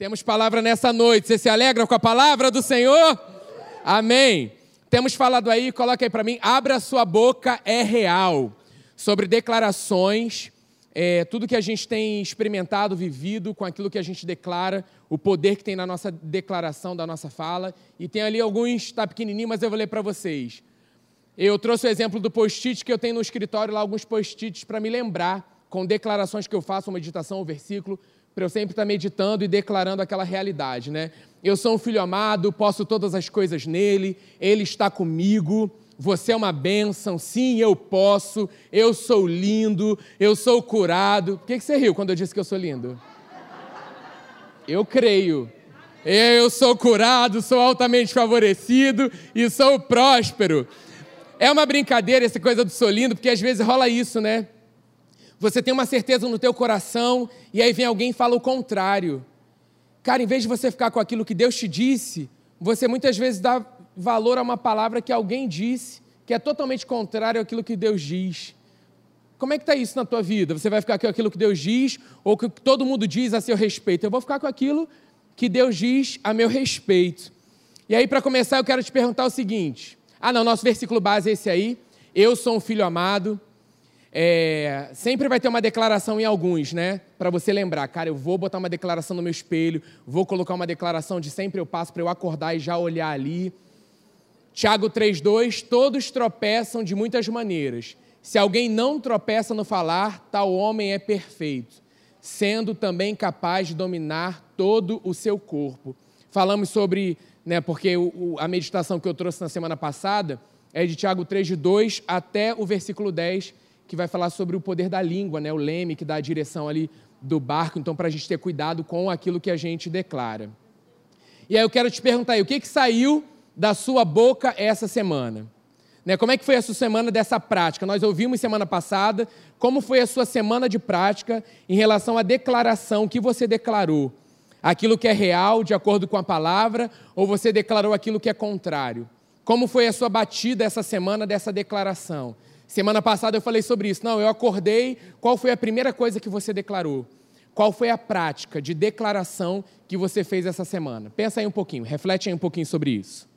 Temos palavra nessa noite. Você se alegra com a palavra do Senhor? Amém. Temos falado aí, coloca aí para mim, abra sua boca é real. Sobre declarações, é, tudo que a gente tem experimentado, vivido com aquilo que a gente declara, o poder que tem na nossa declaração, da nossa fala. E tem ali alguns, está pequenininho, mas eu vou ler para vocês. Eu trouxe o exemplo do post-it que eu tenho no escritório lá, alguns post-its para me lembrar, com declarações que eu faço, uma meditação, um versículo, para eu sempre estar meditando e declarando aquela realidade, né? Eu sou um filho amado, posso todas as coisas nele, ele está comigo, você é uma bênção, sim, eu posso, eu sou lindo, eu sou curado. Por que você riu quando eu disse que eu sou lindo? Eu creio. Eu sou curado, sou altamente favorecido e sou próspero. É uma brincadeira essa coisa do sou lindo, porque às vezes rola isso, né? Você tem uma certeza no teu coração e aí vem alguém e fala o contrário. Cara, em vez de você ficar com aquilo que Deus te disse, você muitas vezes dá valor a uma palavra que alguém disse, que é totalmente contrário àquilo que Deus diz. Como é que está isso na tua vida? Você vai ficar com aquilo que Deus diz ou que todo mundo diz a seu respeito? Eu vou ficar com aquilo que Deus diz a meu respeito. E aí, para começar, eu quero te perguntar o seguinte. Ah, não, nosso versículo base é esse aí. Eu sou um filho amado, é, sempre vai ter uma declaração em alguns, né? Para você lembrar, cara, eu vou botar uma declaração no meu espelho, vou colocar uma declaração de sempre eu passo para eu acordar e já olhar ali. Tiago 3,2: Todos tropeçam de muitas maneiras. Se alguém não tropeça no falar, tal homem é perfeito, sendo também capaz de dominar todo o seu corpo. Falamos sobre, né, porque o, a meditação que eu trouxe na semana passada é de Tiago 3, de 2 até o versículo 10 que vai falar sobre o poder da língua, né? o leme que dá a direção ali do barco, então para a gente ter cuidado com aquilo que a gente declara. E aí eu quero te perguntar aí, o que, que saiu da sua boca essa semana? Né? Como é que foi a sua semana dessa prática? Nós ouvimos semana passada como foi a sua semana de prática em relação à declaração que você declarou. Aquilo que é real, de acordo com a palavra, ou você declarou aquilo que é contrário? Como foi a sua batida essa semana dessa declaração? Semana passada eu falei sobre isso. Não, eu acordei. Qual foi a primeira coisa que você declarou? Qual foi a prática de declaração que você fez essa semana? Pensa aí um pouquinho, reflete aí um pouquinho sobre isso.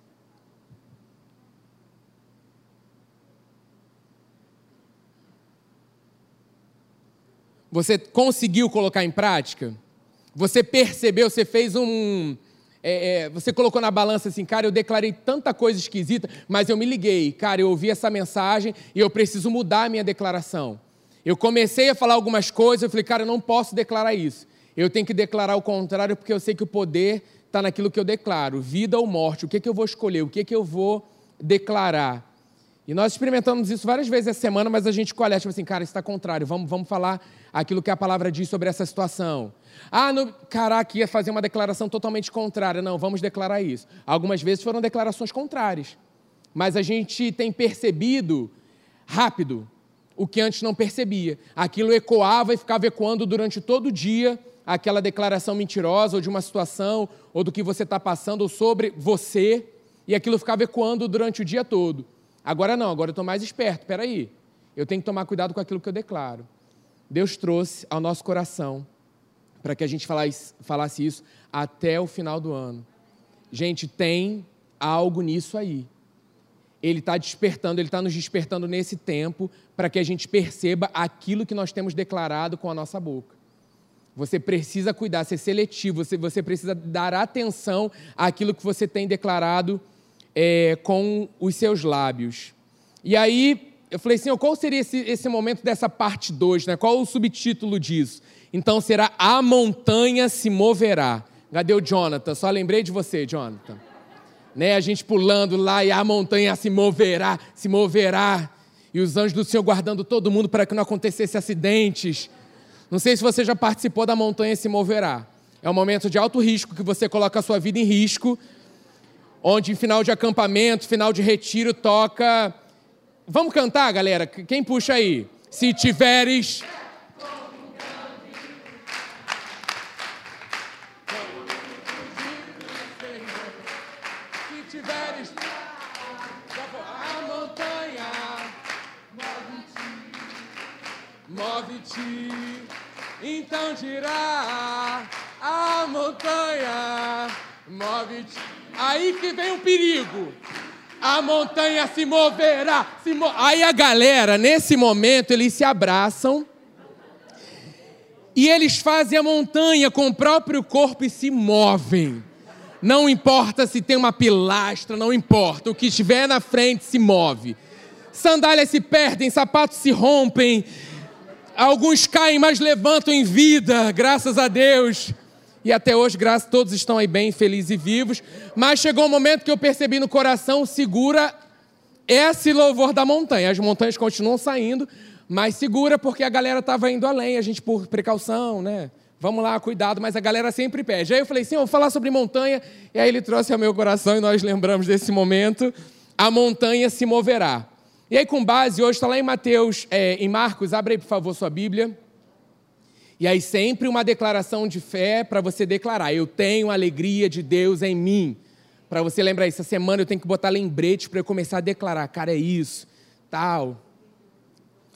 Você conseguiu colocar em prática? Você percebeu, você fez um, é, é, você colocou na balança assim, cara, eu declarei tanta coisa esquisita, mas eu me liguei, cara, eu ouvi essa mensagem e eu preciso mudar a minha declaração. Eu comecei a falar algumas coisas, eu falei, cara, eu não posso declarar isso. Eu tenho que declarar o contrário, porque eu sei que o poder está naquilo que eu declaro, vida ou morte. O que, que eu vou escolher? O que, que eu vou declarar? E nós experimentamos isso várias vezes essa semana, mas a gente escolhe, tipo assim, cara, isso está contrário, vamos, vamos falar aquilo que a palavra diz sobre essa situação. Ah, no, caraca, ia fazer uma declaração totalmente contrária. Não, vamos declarar isso. Algumas vezes foram declarações contrárias, mas a gente tem percebido rápido o que antes não percebia. Aquilo ecoava e ficava ecoando durante todo o dia aquela declaração mentirosa ou de uma situação ou do que você está passando ou sobre você, e aquilo ficava ecoando durante o dia todo. Agora não, agora eu estou mais esperto. Espera aí, eu tenho que tomar cuidado com aquilo que eu declaro. Deus trouxe ao nosso coração para que a gente falasse, isso até o final do ano. Gente, tem algo nisso aí. Ele está despertando, ele está nos despertando nesse tempo para que a gente perceba aquilo que nós temos declarado com a nossa boca. Você precisa cuidar, ser seletivo, você precisa dar atenção àquilo que você tem declarado é, com os seus lábios. E aí, eu falei assim, qual seria esse, esse momento dessa parte 2? Né? Qual o subtítulo disso? Então será a montanha se moverá. Cadê o Jonathan? Só lembrei de você, Jonathan. Né? A gente pulando lá e a montanha se moverá, se moverá. E os anjos do Senhor guardando todo mundo para que não acontecesse acidentes. Não sei se você já participou da montanha se moverá. É um momento de alto risco que você coloca a sua vida em risco, onde final de acampamento, final de retiro, toca. Vamos cantar, galera? Quem puxa aí? Se tiveres move-te, então dirá a montanha Move-te. Aí que vem o perigo. A montanha se moverá. Se mo... Aí a galera, nesse momento, eles se abraçam. E eles fazem a montanha com o próprio corpo e se movem. Não importa se tem uma pilastra, não importa. O que estiver na frente se move. Sandálias se perdem, sapatos se rompem. Alguns caem, mas levantam em vida, graças a Deus. E até hoje, graças a todos estão aí bem, felizes e vivos. Mas chegou um momento que eu percebi no coração, segura esse louvor da montanha. As montanhas continuam saindo, mas segura porque a galera estava indo além, a gente por precaução, né? Vamos lá, cuidado, mas a galera sempre pede. Aí eu falei, sim, eu vou falar sobre montanha. E aí ele trouxe ao meu coração e nós lembramos desse momento. A montanha se moverá. E aí, com base, hoje está lá em Mateus, é, em Marcos, abre aí, por favor, sua Bíblia. E aí, sempre uma declaração de fé para você declarar: Eu tenho a alegria de Deus em mim. Para você lembrar, essa semana eu tenho que botar lembretes para eu começar a declarar: Cara, é isso, tal.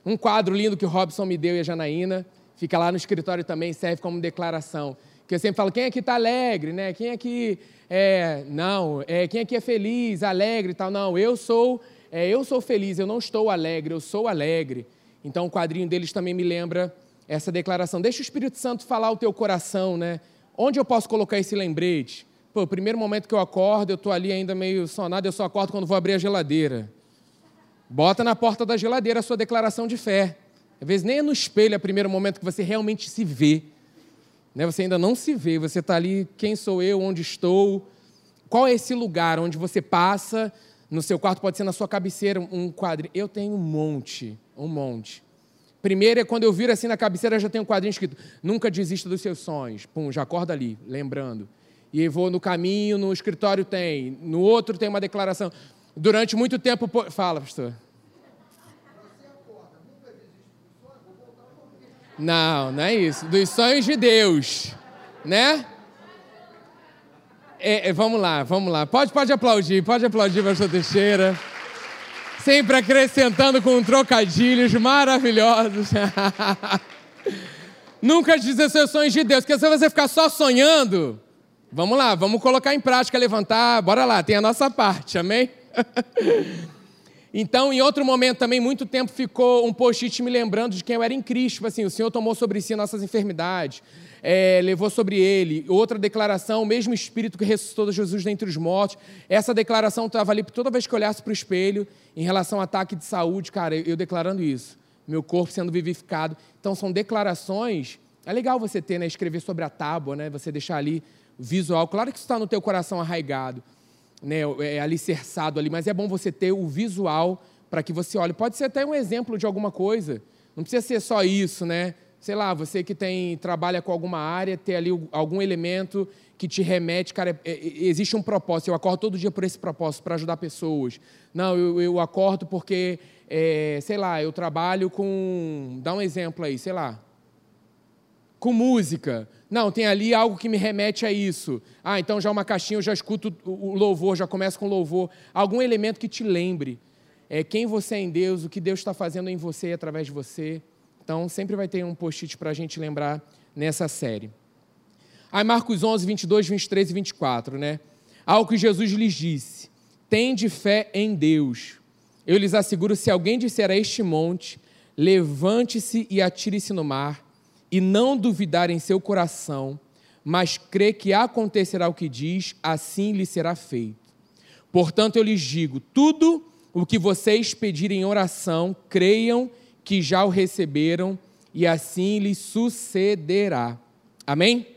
Um quadro lindo que o Robson me deu e a Janaína fica lá no escritório também, serve como declaração. Que eu sempre falo, quem aqui está alegre, né? Quem aqui é, não, é, quem aqui é feliz, alegre e tal. Não, eu sou, é, eu sou feliz, eu não estou alegre, eu sou alegre. Então o quadrinho deles também me lembra essa declaração. Deixa o Espírito Santo falar o teu coração, né? Onde eu posso colocar esse lembrete? Pô, o primeiro momento que eu acordo, eu estou ali ainda meio sonado, eu só acordo quando vou abrir a geladeira. Bota na porta da geladeira a sua declaração de fé. Às vezes nem é no espelho é o primeiro momento que você realmente se vê. Né? Você ainda não se vê, você está ali, quem sou eu, onde estou? Qual é esse lugar onde você passa? No seu quarto pode ser na sua cabeceira um quadro. Eu tenho um monte, um monte. Primeiro é quando eu viro assim na cabeceira, já tem um quadrinho escrito: Nunca desista dos seus sonhos. Pum, já acorda ali, lembrando. E vou no caminho, no escritório tem. No outro tem uma declaração. Durante muito tempo. Fala, pastor. Não, não é isso. Dos sonhos de Deus, né? É, é, vamos lá, vamos lá. Pode, pode aplaudir, pode aplaudir, pastor Teixeira. Sempre acrescentando com trocadilhos maravilhosos. Nunca dizer seus sonhos de Deus, porque se você ficar só sonhando, vamos lá, vamos colocar em prática, levantar, bora lá, tem a nossa parte, amém? Então, em outro momento também, muito tempo ficou um post-it me lembrando de quem eu era em Cristo. Tipo assim, o Senhor tomou sobre si nossas enfermidades, é, levou sobre ele. Outra declaração, o mesmo Espírito que ressuscitou Jesus dentre os mortos. Essa declaração estava ali toda vez que olhasse para o espelho, em relação ao ataque de saúde, cara, eu, eu declarando isso. Meu corpo sendo vivificado. Então, são declarações. É legal você ter, né, escrever sobre a tábua, né, você deixar ali visual. Claro que isso está no teu coração arraigado né, é alicerçado ali, mas é bom você ter o visual para que você olhe. Pode ser até um exemplo de alguma coisa. Não precisa ser só isso, né? Sei lá, você que tem trabalha com alguma área, ter ali algum elemento que te remete, cara, é, é, existe um propósito. Eu acordo todo dia por esse propósito, para ajudar pessoas. Não, eu, eu acordo porque, é, sei lá, eu trabalho com. Dá um exemplo aí, sei lá. Com música. Não, tem ali algo que me remete a isso. Ah, então já uma caixinha, eu já escuto o louvor, já começo com louvor. Algum elemento que te lembre é, quem você é em Deus, o que Deus está fazendo em você e através de você. Então, sempre vai ter um post-it para a gente lembrar nessa série. Aí, Marcos 11, 22, 23 e 24, né? Algo que Jesus lhes disse: Tende fé em Deus. Eu lhes asseguro: se alguém disser a este monte, levante-se e atire-se no mar e não duvidar em seu coração, mas crê que acontecerá o que diz, assim lhe será feito. Portanto, eu lhes digo: tudo o que vocês pedirem em oração, creiam que já o receberam, e assim lhes sucederá. Amém?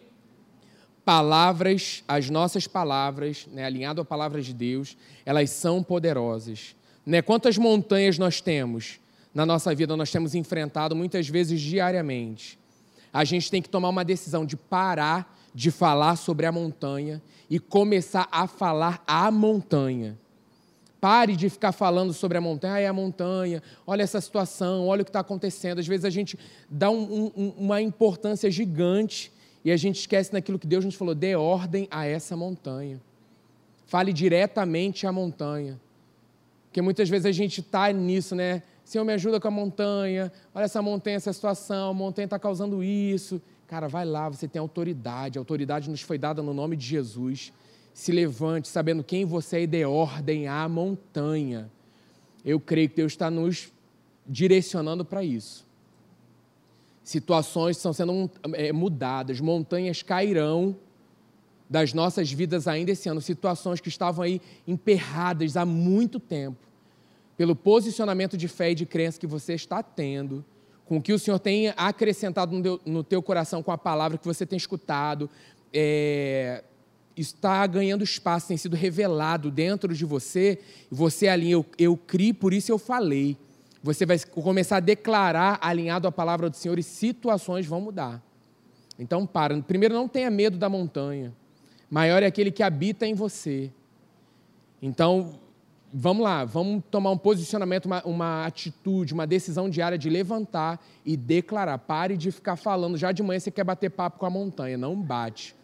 Palavras, as nossas palavras, né, alinhado à palavra de Deus, elas são poderosas. Né? Quantas montanhas nós temos na nossa vida, nós temos enfrentado muitas vezes diariamente a gente tem que tomar uma decisão de parar de falar sobre a montanha e começar a falar a montanha. Pare de ficar falando sobre a montanha, ah, é a montanha, olha essa situação, olha o que está acontecendo. Às vezes a gente dá um, um, uma importância gigante e a gente esquece naquilo que Deus nos falou: dê ordem a essa montanha. Fale diretamente à montanha. Porque muitas vezes a gente está nisso, né? Senhor, me ajuda com a montanha. Olha essa montanha, essa situação. A montanha está causando isso. Cara, vai lá, você tem autoridade. A autoridade nos foi dada no nome de Jesus. Se levante sabendo quem você é e dê ordem à montanha. Eu creio que Deus está nos direcionando para isso. Situações estão sendo é, mudadas, montanhas cairão das nossas vidas ainda esse ano, situações que estavam aí emperradas há muito tempo, pelo posicionamento de fé e de crença que você está tendo, com o que o Senhor tem acrescentado no teu coração com a palavra que você tem escutado, é, está ganhando espaço, tem sido revelado dentro de você, você ali, eu, eu criei, por isso eu falei. Você vai começar a declarar alinhado à palavra do Senhor e situações vão mudar. Então, para. Primeiro, não tenha medo da montanha. Maior é aquele que habita em você. Então, vamos lá, vamos tomar um posicionamento, uma, uma, atitude, uma decisão diária de levantar e declarar. Pare de ficar falando. Já de manhã você quer bater papo com a montanha. Não bate.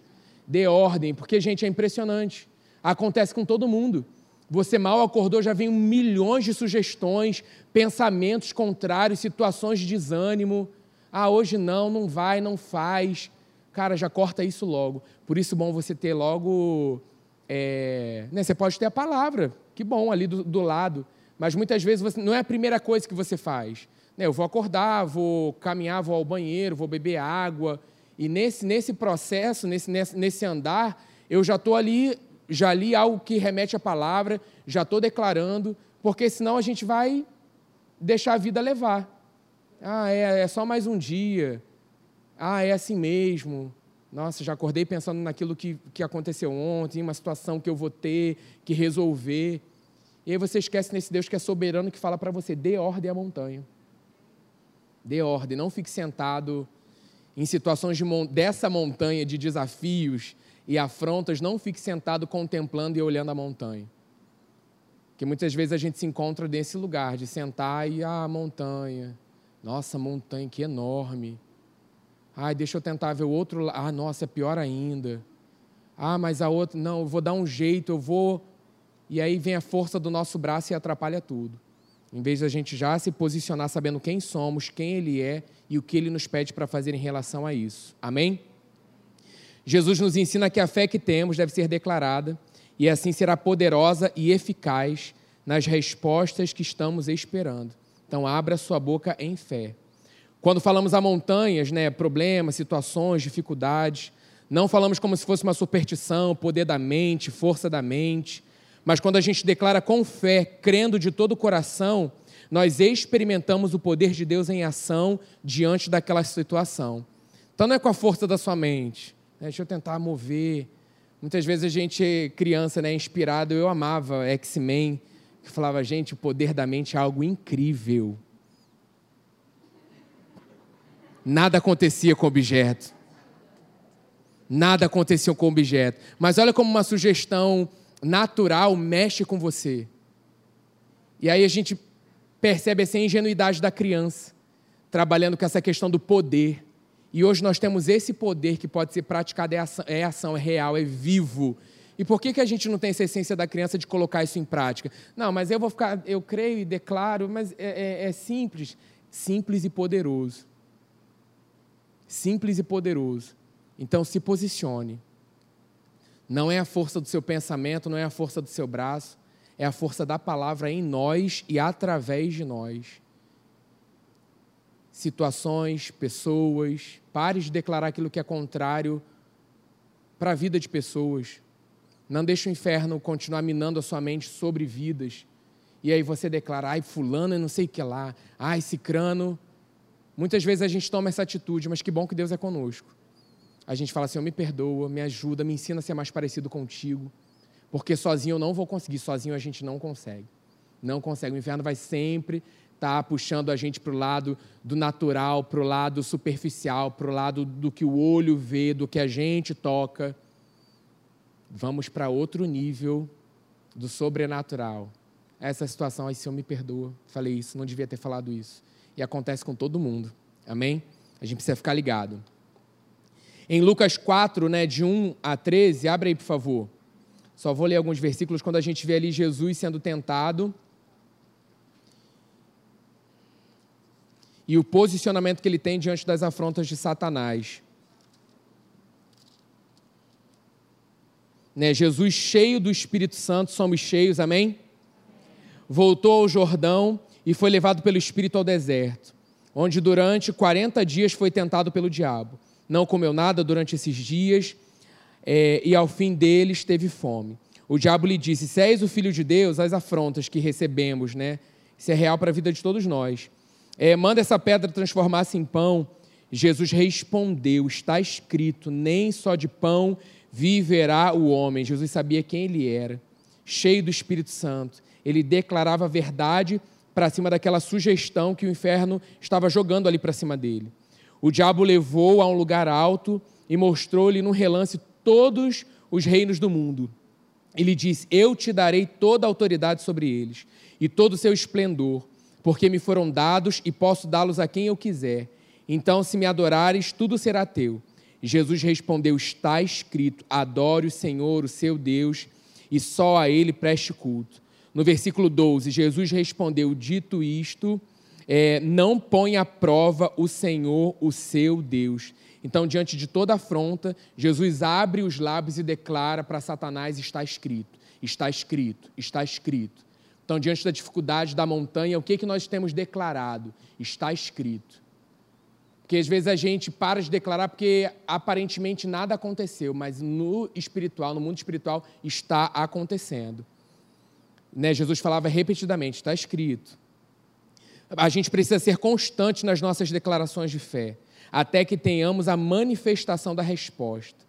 Dê ordem, porque, gente, é impressionante. Acontece com todo mundo. Você mal acordou, já vem milhões de sugestões, pensamentos contrários, situações de desânimo. Ah, hoje não, não vai, não faz. Cara, já corta isso logo. Por isso, bom você ter logo. É, né, você pode ter a palavra, que bom, ali do, do lado. Mas muitas vezes você, não é a primeira coisa que você faz. Né, eu vou acordar, vou caminhar, vou ao banheiro, vou beber água. E nesse, nesse processo, nesse, nesse, andar, eu já estou ali já li algo que remete à palavra, já estou declarando, porque senão a gente vai deixar a vida levar. Ah, é, é só mais um dia. Ah, é assim mesmo. Nossa, já acordei pensando naquilo que, que aconteceu ontem, uma situação que eu vou ter que resolver. E aí você esquece nesse Deus que é soberano que fala para você: dê ordem à montanha. Dê ordem, não fique sentado em situações de, dessa montanha de desafios, e afrontas, não fique sentado contemplando e olhando a montanha. Que muitas vezes a gente se encontra nesse lugar de sentar e ah, montanha. Nossa, montanha que enorme. Ai, deixa eu tentar ver o outro lado. Ah, nossa, é pior ainda. Ah, mas a outra, não, eu vou dar um jeito, eu vou. E aí vem a força do nosso braço e atrapalha tudo. Em vez da gente já se posicionar sabendo quem somos, quem Ele é e o que Ele nos pede para fazer em relação a isso. Amém? Jesus nos ensina que a fé que temos deve ser declarada e assim será poderosa e eficaz nas respostas que estamos esperando. Então, abra sua boca em fé. Quando falamos a montanhas, né, problemas, situações, dificuldades, não falamos como se fosse uma superstição, poder da mente, força da mente, mas quando a gente declara com fé, crendo de todo o coração, nós experimentamos o poder de Deus em ação diante daquela situação. Então não é com a força da sua mente, né? Deixa eu tentar mover. Muitas vezes a gente, criança, né, inspirado, eu amava X-Men, que falava, gente, o poder da mente é algo incrível. Nada acontecia com o objeto. Nada acontecia com o objeto. Mas olha como uma sugestão natural mexe com você. E aí a gente percebe essa ingenuidade da criança, trabalhando com essa questão do poder. E hoje nós temos esse poder que pode ser praticado, é ação, é, ação, é real, é vivo. E por que, que a gente não tem essa essência da criança de colocar isso em prática? Não, mas eu vou ficar, eu creio e declaro, mas é, é, é simples. Simples e poderoso. Simples e poderoso. Então se posicione. Não é a força do seu pensamento, não é a força do seu braço, é a força da palavra em nós e através de nós situações, pessoas. Pare de declarar aquilo que é contrário para a vida de pessoas. Não deixe o inferno continuar minando a sua mente sobre vidas. E aí você declara, ai, fulano e não sei o que lá, ai, cicrano. Muitas vezes a gente toma essa atitude, mas que bom que Deus é conosco. A gente fala assim, me perdoa, me ajuda, me ensina a ser mais parecido contigo. Porque sozinho eu não vou conseguir, sozinho a gente não consegue. Não consegue. O inferno vai sempre está puxando a gente para o lado do natural, para o lado superficial, para o lado do que o olho vê, do que a gente toca. Vamos para outro nível do sobrenatural. Essa situação, aí se eu me perdoa, falei isso, não devia ter falado isso. E acontece com todo mundo. Amém? A gente precisa ficar ligado. Em Lucas 4, né, de 1 a 13, abre aí, por favor. Só vou ler alguns versículos quando a gente vê ali Jesus sendo tentado e o posicionamento que ele tem diante das afrontas de Satanás. né, Jesus cheio do Espírito Santo, somos cheios, amém? Voltou ao Jordão e foi levado pelo Espírito ao deserto, onde durante 40 dias foi tentado pelo diabo. Não comeu nada durante esses dias é, e ao fim deles teve fome. O diabo lhe disse: Se és o filho de Deus, as afrontas que recebemos, né? Isso é real para a vida de todos nós. É, manda essa pedra transformar-se em pão. Jesus respondeu: Está escrito, nem só de pão viverá o homem. Jesus sabia quem ele era, cheio do Espírito Santo. Ele declarava a verdade para cima daquela sugestão que o inferno estava jogando ali para cima dele. O diabo levou a um lugar alto e mostrou-lhe num relance todos os reinos do mundo. Ele disse: Eu te darei toda a autoridade sobre eles e todo o seu esplendor, porque me foram dados e posso dá-los a quem eu quiser. Então, se me adorares, tudo será teu. Jesus respondeu: Está escrito: Adore o Senhor, o seu Deus, e só a ele preste culto. No versículo 12, Jesus respondeu: Dito isto, é, não põe à prova o Senhor, o seu Deus. Então, diante de toda afronta, Jesus abre os lábios e declara para Satanás: Está escrito, está escrito, está escrito. Então, diante da dificuldade da montanha, o que, que nós temos declarado? Está escrito. Porque às vezes a gente para de declarar porque aparentemente nada aconteceu, mas no espiritual, no mundo espiritual, está acontecendo. Né? Jesus falava repetidamente, está escrito. A gente precisa ser constante nas nossas declarações de fé, até que tenhamos a manifestação da resposta.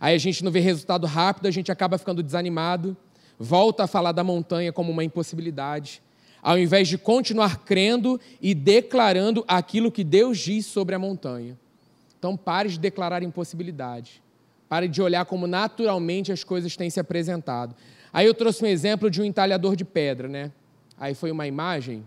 Aí a gente não vê resultado rápido, a gente acaba ficando desanimado, volta a falar da montanha como uma impossibilidade ao invés de continuar crendo e declarando aquilo que Deus diz sobre a montanha. Então, pare de declarar impossibilidade. Pare de olhar como naturalmente as coisas têm se apresentado. Aí eu trouxe um exemplo de um entalhador de pedra, né? Aí foi uma imagem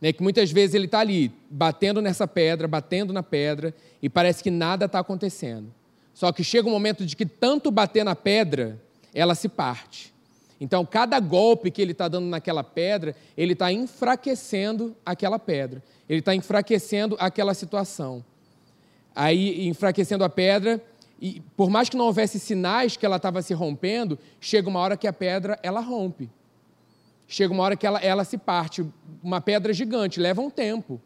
né, que muitas vezes ele está ali, batendo nessa pedra, batendo na pedra, e parece que nada está acontecendo. Só que chega um momento de que tanto bater na pedra, ela se parte. Então, cada golpe que ele está dando naquela pedra, ele está enfraquecendo aquela pedra. Ele está enfraquecendo aquela situação. Aí, enfraquecendo a pedra, e por mais que não houvesse sinais que ela estava se rompendo, chega uma hora que a pedra ela rompe. Chega uma hora que ela, ela se parte. Uma pedra gigante, leva um tempo.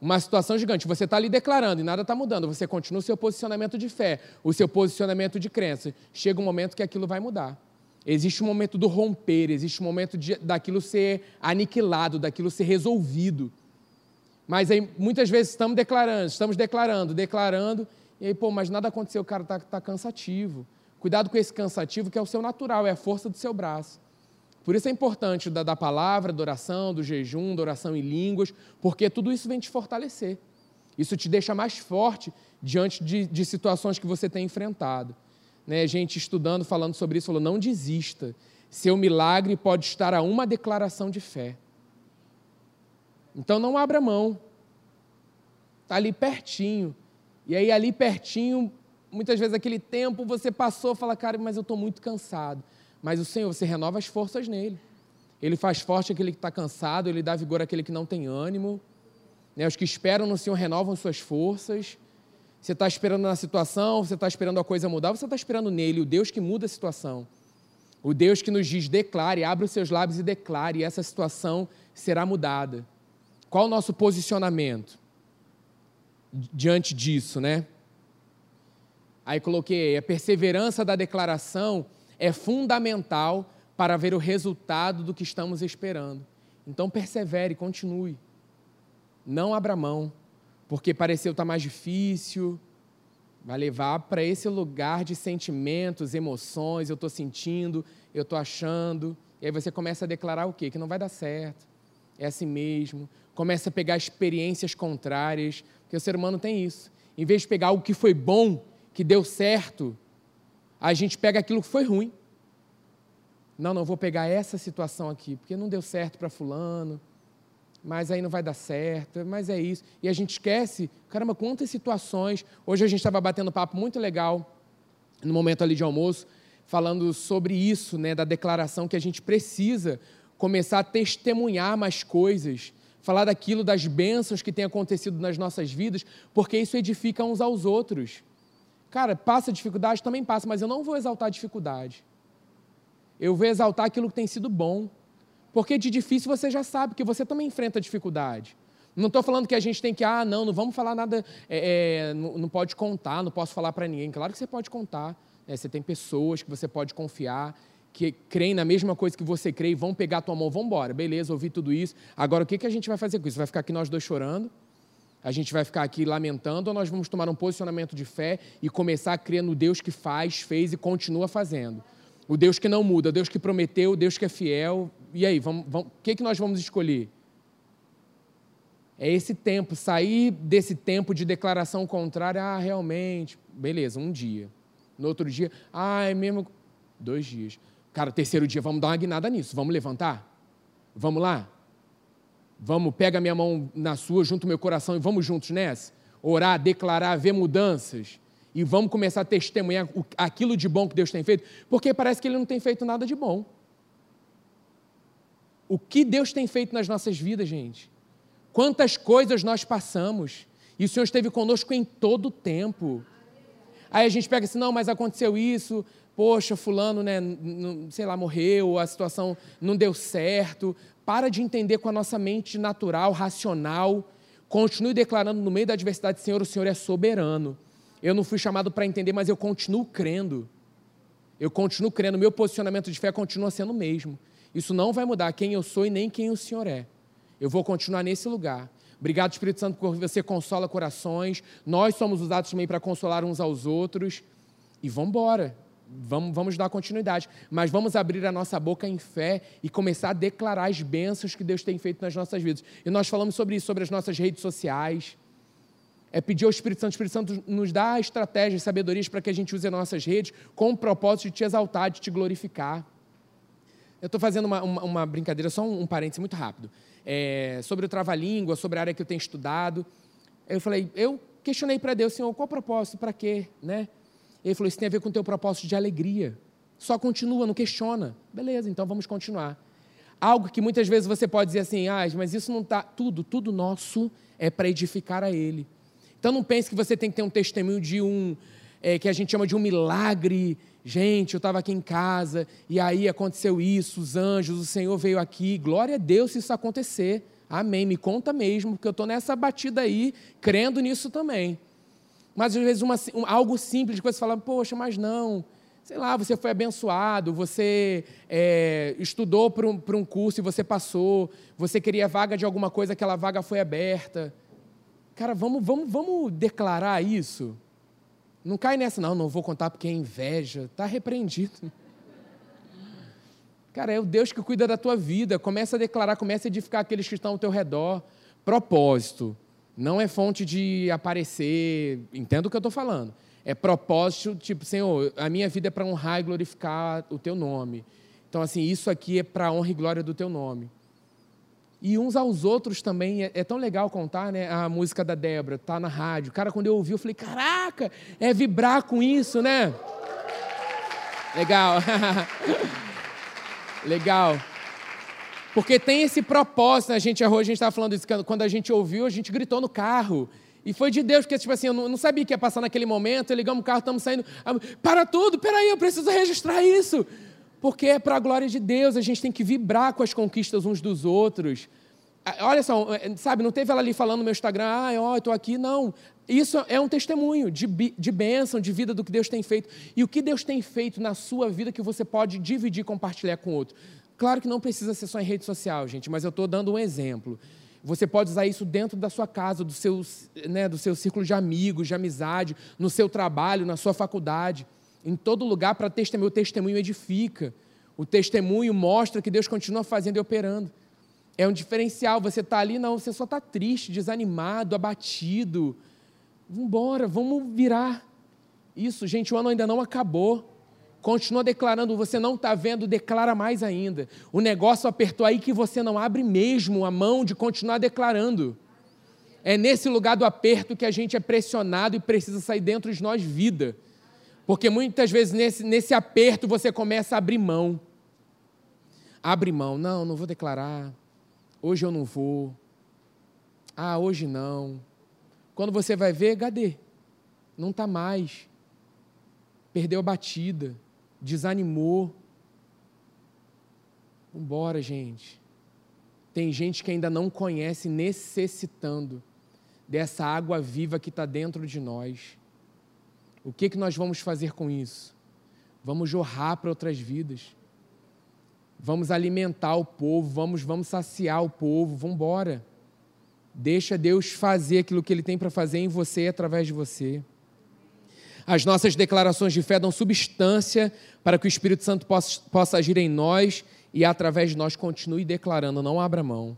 Uma situação gigante. Você está ali declarando e nada está mudando. Você continua o seu posicionamento de fé, o seu posicionamento de crença. Chega um momento que aquilo vai mudar. Existe um momento do romper, existe um momento de, daquilo ser aniquilado, daquilo ser resolvido. Mas aí muitas vezes estamos declarando, estamos declarando, declarando, e aí, pô, mas nada aconteceu, o cara está tá cansativo. Cuidado com esse cansativo que é o seu natural, é a força do seu braço. Por isso é importante da, da palavra, da oração, do jejum, da oração em línguas, porque tudo isso vem te fortalecer. Isso te deixa mais forte diante de, de situações que você tem enfrentado né, gente estudando, falando sobre isso, falou: não desista. Seu milagre pode estar a uma declaração de fé. Então não abra mão. Está ali pertinho. E aí, ali pertinho, muitas vezes aquele tempo você passou, fala, cara, mas eu estou muito cansado. Mas o Senhor, você renova as forças nele. Ele faz forte aquele que está cansado, ele dá vigor àquele que não tem ânimo. Né? Os que esperam no Senhor renovam suas forças. Você está esperando na situação, você está esperando a coisa mudar, você está esperando nele, o Deus que muda a situação. O Deus que nos diz, declare, abre os seus lábios e declare, e essa situação será mudada. Qual o nosso posicionamento diante disso, né? Aí coloquei, a perseverança da declaração é fundamental para ver o resultado do que estamos esperando. Então persevere, continue. Não abra mão porque pareceu estar tá mais difícil. Vai levar para esse lugar de sentimentos, emoções, eu estou sentindo, eu estou achando. E aí você começa a declarar o quê? Que não vai dar certo. É assim mesmo. Começa a pegar experiências contrárias, porque o ser humano tem isso. Em vez de pegar algo que foi bom, que deu certo, a gente pega aquilo que foi ruim. Não, não vou pegar essa situação aqui, porque não deu certo para fulano, mas aí não vai dar certo, mas é isso. E a gente esquece, caramba, quantas situações. Hoje a gente estava batendo papo muito legal, no momento ali de almoço, falando sobre isso, né, da declaração que a gente precisa começar a testemunhar mais coisas, falar daquilo, das bênçãos que tem acontecido nas nossas vidas, porque isso edifica uns aos outros. Cara, passa dificuldade? Também passa, mas eu não vou exaltar a dificuldade. Eu vou exaltar aquilo que tem sido bom. Porque de difícil você já sabe, que você também enfrenta dificuldade. Não estou falando que a gente tem que, ah, não, não vamos falar nada, é, é, não, não, pode contar, não posso falar para ninguém. Claro que você pode contar. Né? Você tem pessoas que você pode confiar, que creem na mesma coisa que você crê e vão pegar a tua mão, vão embora. Beleza, ouvi tudo isso. Agora, o que, que a gente vai fazer com isso? Vai ficar aqui nós dois chorando? A gente vai ficar aqui lamentando ou nós vamos tomar um posicionamento de fé e começar a crer no Deus que faz, fez e continua fazendo? O Deus que não muda, o Deus que prometeu, o Deus que é fiel. E aí, vamos, vamos, o que, que nós vamos escolher? É esse tempo, sair desse tempo de declaração contrária, ah, realmente, beleza, um dia. No outro dia, ah, é mesmo, dois dias. Cara, terceiro dia, vamos dar uma guinada nisso, vamos levantar? Vamos lá? Vamos, pega minha mão na sua, junto meu coração e vamos juntos nessa? Orar, declarar, ver mudanças. E vamos começar a testemunhar aquilo de bom que Deus tem feito, porque parece que Ele não tem feito nada de bom. O que Deus tem feito nas nossas vidas, gente? Quantas coisas nós passamos, e o Senhor esteve conosco em todo o tempo. Aí a gente pega assim, não, mas aconteceu isso, poxa, fulano, né, sei lá, morreu, a situação não deu certo. Para de entender com a nossa mente natural, racional. Continue declarando no meio da adversidade, Senhor, o Senhor é soberano. Eu não fui chamado para entender, mas eu continuo crendo. Eu continuo crendo, meu posicionamento de fé continua sendo o mesmo. Isso não vai mudar quem eu sou e nem quem o Senhor é. Eu vou continuar nesse lugar. Obrigado, Espírito Santo, por você consola corações. Nós somos usados também para consolar uns aos outros. E vamos embora. Vamos, vamos dar continuidade. Mas vamos abrir a nossa boca em fé e começar a declarar as bênçãos que Deus tem feito nas nossas vidas. E nós falamos sobre isso, sobre as nossas redes sociais é pedir ao Espírito Santo, o Espírito Santo nos dá estratégias, sabedorias para que a gente use as nossas redes com o propósito de te exaltar, de te glorificar. Eu estou fazendo uma, uma, uma, brincadeira, só um, um parêntese muito rápido. É, sobre o trava-língua, sobre a área que eu tenho estudado. Eu falei, eu questionei para Deus, Senhor, qual o propósito, para quê? Né? Ele falou, isso tem a ver com o teu propósito de alegria. Só continua, não questiona. Beleza, então vamos continuar. Algo que muitas vezes você pode dizer assim, ah, mas isso não está... Tudo, tudo nosso é para edificar a Ele. Então não pense que você tem que ter um testemunho de um, é, que a gente chama de um milagre. Gente, eu estava aqui em casa e aí aconteceu isso, os anjos, o Senhor veio aqui. Glória a Deus se isso acontecer. Amém. Me conta mesmo, porque eu estou nessa batida aí, crendo nisso também. Mas às vezes uma, um, algo simples que você fala, poxa, mas não. Sei lá, você foi abençoado, você é, estudou para um, um curso e você passou, você queria vaga de alguma coisa, aquela vaga foi aberta. Cara, vamos, vamos, vamos declarar isso. Não cai nessa, não, não vou contar porque é inveja. Está repreendido. Cara, é o Deus que cuida da tua vida. Começa a declarar, começa a edificar aqueles que estão ao teu redor. Propósito. Não é fonte de aparecer. Entendo o que eu estou falando. É propósito, tipo, Senhor, a minha vida é para honrar e glorificar o teu nome. Então, assim, isso aqui é para honra e glória do teu nome e uns aos outros também. É, é, tão legal contar, né? A música da Débora, tá na rádio. Cara, quando eu ouvi, eu falei, caraca, é vibrar com isso, né? Legal. legal. Porque tem esse propósito, né? a gente errou, a gente estava falando isso, quando a gente ouviu, a gente gritou no carro. E foi de Deus, porque, tipo assim, eu não, sabia que ia passar naquele momento, ligamos o carro, estamos saindo. Para tudo, peraí, eu preciso registrar isso porque é para a glória de Deus, a gente tem que vibrar com as conquistas uns dos outros. Olha só, é, sabe, não teve ela ali falando no meu Instagram, ah, ó, estou aqui, não. Isso é um testemunho de, de bênção, de vida do que Deus tem feito. E o que Deus tem feito na sua vida que você pode dividir, compartilhar com outro. Claro que não precisa ser só em rede social, gente, mas eu estou dando um exemplo. Você pode usar isso dentro da sua casa, do seu, né, do seu círculo de amigos, de amizade, no seu trabalho, na sua faculdade em todo lugar para testemunho. O testemunho edifica. O testemunho mostra que Deus continua fazendo e operando. É um diferencial. Você está ali, não, você só está triste, desanimado, abatido. Vamos embora, vamos virar. Isso, gente, o ano ainda não acabou. Continua declarando, você não está vendo, declara mais ainda. O negócio apertou aí que você não abre mesmo a mão de continuar declarando. É nesse lugar do aperto que a gente é pressionado e precisa sair dentro de nós vida. Porque muitas vezes nesse, nesse aperto você começa a abrir mão. Abre mão. Não, não vou declarar. Hoje eu não vou. Ah, hoje não. Quando você vai ver, cadê? Não está mais. perdeu a batida, desanimou. Vambora, gente. Tem gente que ainda não conhece, necessitando dessa água viva que está dentro de nós. O que, que nós vamos fazer com isso? Vamos jorrar para outras vidas. Vamos alimentar o povo, vamos, vamos saciar o povo, vamos embora. Deixa Deus fazer aquilo que Ele tem para fazer em você e através de você. As nossas declarações de fé dão substância para que o Espírito Santo possa, possa agir em nós e através de nós continue declarando, não abra mão.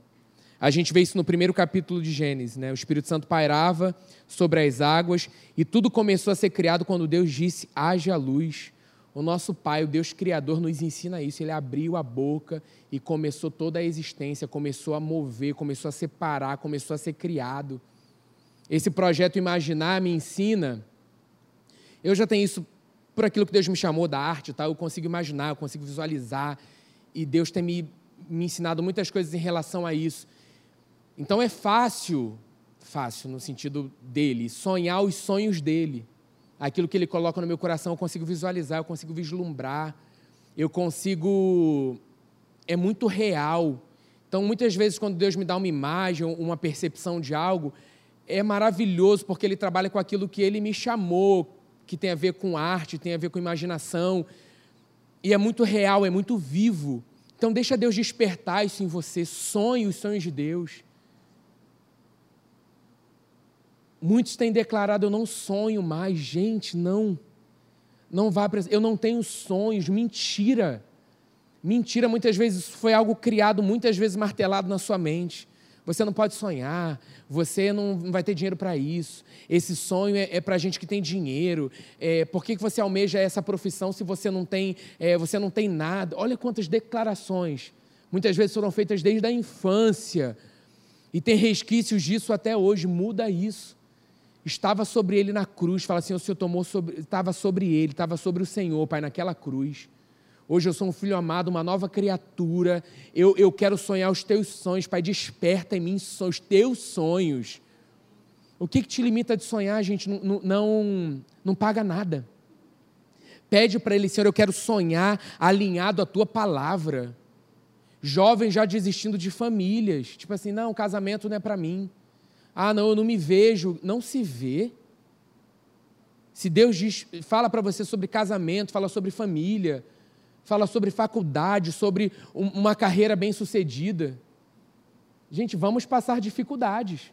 A gente vê isso no primeiro capítulo de Gênesis, né? O Espírito Santo pairava sobre as águas e tudo começou a ser criado quando Deus disse: haja luz. O nosso Pai, o Deus Criador, nos ensina isso. Ele abriu a boca e começou toda a existência, começou a mover, começou a separar, começou a ser criado. Esse projeto Imaginar me ensina. Eu já tenho isso por aquilo que Deus me chamou da arte, tá? eu consigo imaginar, eu consigo visualizar. E Deus tem me, me ensinado muitas coisas em relação a isso. Então é fácil, fácil no sentido dele, sonhar os sonhos dele. Aquilo que ele coloca no meu coração, eu consigo visualizar, eu consigo vislumbrar, eu consigo. É muito real. Então, muitas vezes, quando Deus me dá uma imagem, uma percepção de algo, é maravilhoso, porque Ele trabalha com aquilo que Ele me chamou, que tem a ver com arte, tem a ver com imaginação, e é muito real, é muito vivo. Então, deixa Deus despertar isso em você, sonhe os sonhos de Deus. Muitos têm declarado: Eu não sonho mais. Gente, não. Não vá para. Eu não tenho sonhos. Mentira. Mentira, muitas vezes foi algo criado, muitas vezes martelado na sua mente. Você não pode sonhar, você não vai ter dinheiro para isso. Esse sonho é, é para gente que tem dinheiro. É, por que, que você almeja essa profissão se você não tem, é, você não tem nada? Olha quantas declarações, muitas vezes foram feitas desde a infância e tem resquícios disso até hoje. Muda isso estava sobre ele na cruz. Fala assim: o Senhor tomou sobre, estava sobre ele, estava sobre o Senhor, Pai, naquela cruz. Hoje eu sou um filho amado, uma nova criatura. Eu, eu quero sonhar os teus sonhos, Pai. Desperta em mim os teus sonhos. O que, que te limita de sonhar, gente? Não, não, não paga nada. Pede para ele, Senhor, eu quero sonhar alinhado à tua palavra. Jovens já desistindo de famílias. Tipo assim, não, casamento não é para mim. Ah, não, eu não me vejo. Não se vê. Se Deus diz, fala para você sobre casamento, fala sobre família, fala sobre faculdade, sobre uma carreira bem-sucedida. Gente, vamos passar dificuldades.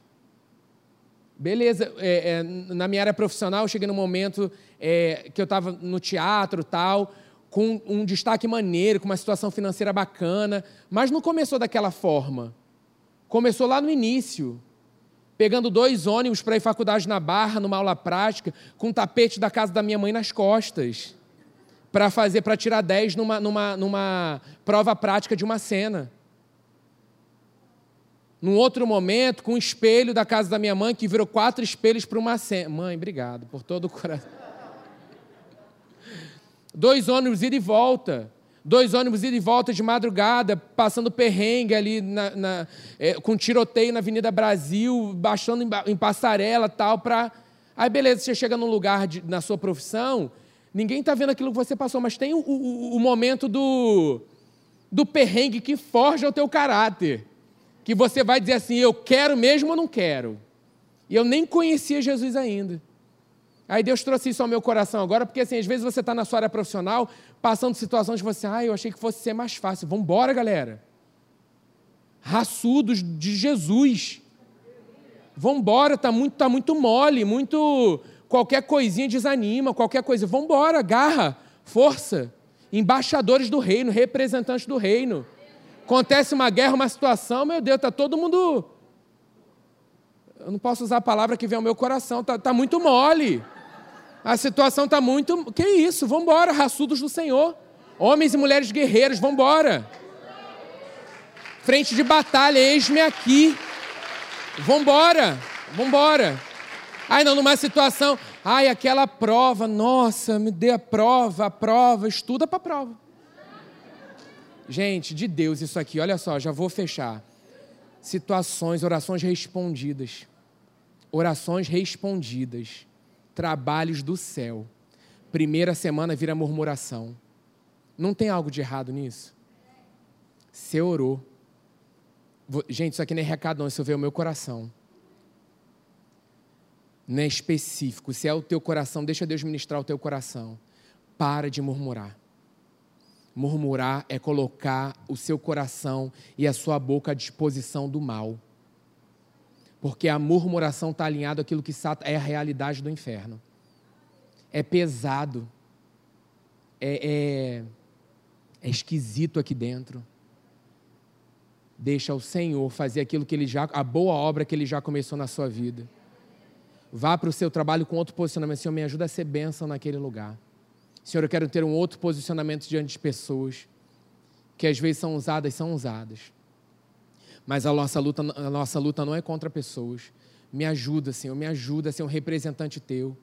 Beleza, é, é, na minha área profissional, eu cheguei num momento é, que eu estava no teatro tal, com um destaque maneiro, com uma situação financeira bacana, mas não começou daquela forma. Começou lá no início pegando dois ônibus para ir faculdade na Barra, numa aula prática, com um tapete da casa da minha mãe nas costas, para fazer, para tirar 10 numa, numa, numa prova prática de uma cena. Num outro momento, com um espelho da casa da minha mãe, que virou quatro espelhos para uma cena. Mãe, obrigado por todo o coração. Dois ônibus ida e volta dois ônibus ida e volta de madrugada, passando perrengue ali na, na, é, com tiroteio na Avenida Brasil, baixando em, em passarela tal, para. Aí beleza, você chega num lugar de, na sua profissão, ninguém está vendo aquilo que você passou, mas tem o, o, o momento do, do perrengue que forja o teu caráter. Que você vai dizer assim, eu quero mesmo ou não quero? E eu nem conhecia Jesus ainda. Aí Deus trouxe isso ao meu coração agora, porque assim, às vezes você está na sua área profissional, passando situações de você, ah, eu achei que fosse ser mais fácil. Vamos embora, galera. Raçudos de Jesus. Vamos embora, está muito, tá muito mole, muito. Qualquer coisinha desanima, qualquer coisa. Vamos embora, garra, força. Embaixadores do reino, representantes do reino. Acontece uma guerra, uma situação, meu Deus, está todo mundo. Eu não posso usar a palavra que vem ao meu coração, está tá muito mole. A situação está muito. Que isso? Vamos embora, raçudos do Senhor. Homens e mulheres guerreiros, vamos embora. Frente de batalha, eis-me aqui. Vamos embora. Ai, não, numa situação. Ai, aquela prova, nossa, me dê a prova, a prova, estuda para a prova. Gente, de Deus isso aqui, olha só, já vou fechar. Situações, orações respondidas. Orações respondidas trabalhos do céu. Primeira semana vira murmuração. Não tem algo de errado nisso? Você orou. Gente, isso aqui não é recado, não. Isso vê o meu coração. Não é específico. Se é o teu coração, deixa Deus ministrar o teu coração. Para de murmurar. Murmurar é colocar o seu coração e a sua boca à disposição do mal. Porque a murmuração está alinhada àquilo que é a realidade do inferno. É pesado. É, é, é esquisito aqui dentro. Deixa o Senhor fazer aquilo que ele já, a boa obra que ele já começou na sua vida. Vá para o seu trabalho com outro posicionamento. Senhor, me ajuda a ser bênção naquele lugar. Senhor, eu quero ter um outro posicionamento diante de pessoas que às vezes são usadas, são usadas. Mas a nossa luta, a nossa luta não é contra pessoas. Me ajuda, Senhor, me ajuda a ser um representante teu.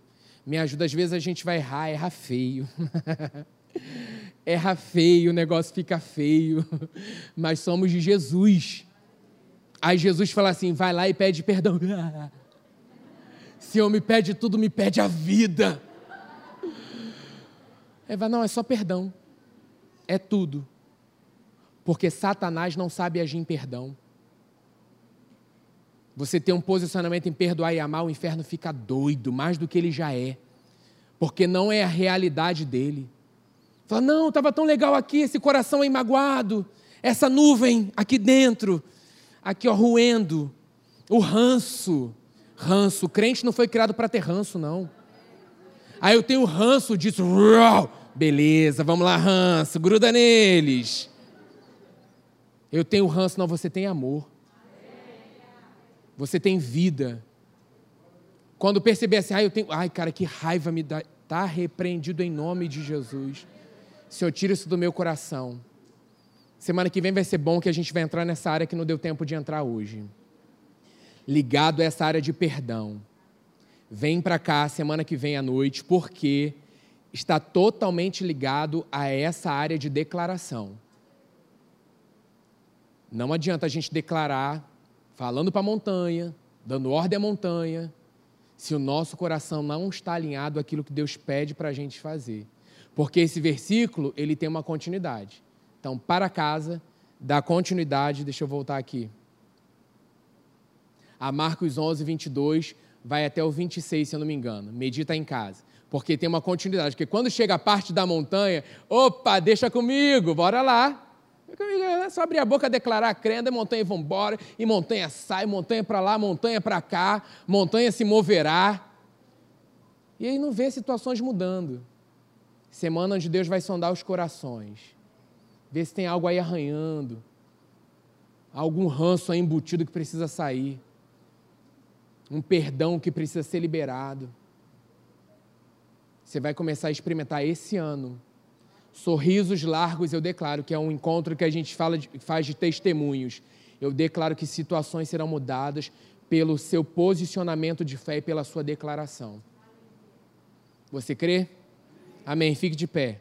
Me ajuda, às vezes a gente vai errar, erra feio. erra feio, o negócio fica feio. Mas somos de Jesus. Aí Jesus fala assim: vai lá e pede perdão. Senhor, me pede tudo, me pede a vida. Eva, não, é só perdão. É tudo. Porque Satanás não sabe agir em perdão. Você tem um posicionamento em perdoar e amar, o inferno fica doido, mais do que ele já é. Porque não é a realidade dele. Fala, não, estava tão legal aqui, esse coração aí magoado, essa nuvem aqui dentro, aqui ó, ruendo, o ranço. Ranço, o crente não foi criado para ter ranço, não. Aí eu tenho ranço disso. Beleza, vamos lá, ranço, gruda neles. Eu tenho ranço, não, você tem amor. Você tem vida. Quando perceber assim, ai, eu tenho, ai, cara, que raiva me dá, tá repreendido em nome de Jesus. Senhor, tira isso do meu coração. Semana que vem vai ser bom que a gente vai entrar nessa área que não deu tempo de entrar hoje. Ligado a essa área de perdão. Vem para cá semana que vem à noite, porque está totalmente ligado a essa área de declaração. Não adianta a gente declarar falando para a montanha, dando ordem à montanha, se o nosso coração não está alinhado àquilo que Deus pede para a gente fazer. Porque esse versículo, ele tem uma continuidade. Então, para casa, dá continuidade, deixa eu voltar aqui. A Marcos 11, 22, vai até o 26, se eu não me engano. Medita em casa. Porque tem uma continuidade. Porque quando chega a parte da montanha, opa, deixa comigo, bora lá. É só abrir a boca, declarar crenda, montanha vão embora, e montanha sai, montanha para lá, montanha para cá, montanha se moverá. E aí não vê situações mudando. Semana onde Deus vai sondar os corações. Ver se tem algo aí arranhando. Algum ranço aí embutido que precisa sair um perdão que precisa ser liberado. Você vai começar a experimentar esse ano. Sorrisos largos, eu declaro que é um encontro que a gente fala de, faz de testemunhos. Eu declaro que situações serão mudadas pelo seu posicionamento de fé e pela sua declaração. Você crê? Amém. Fique de pé.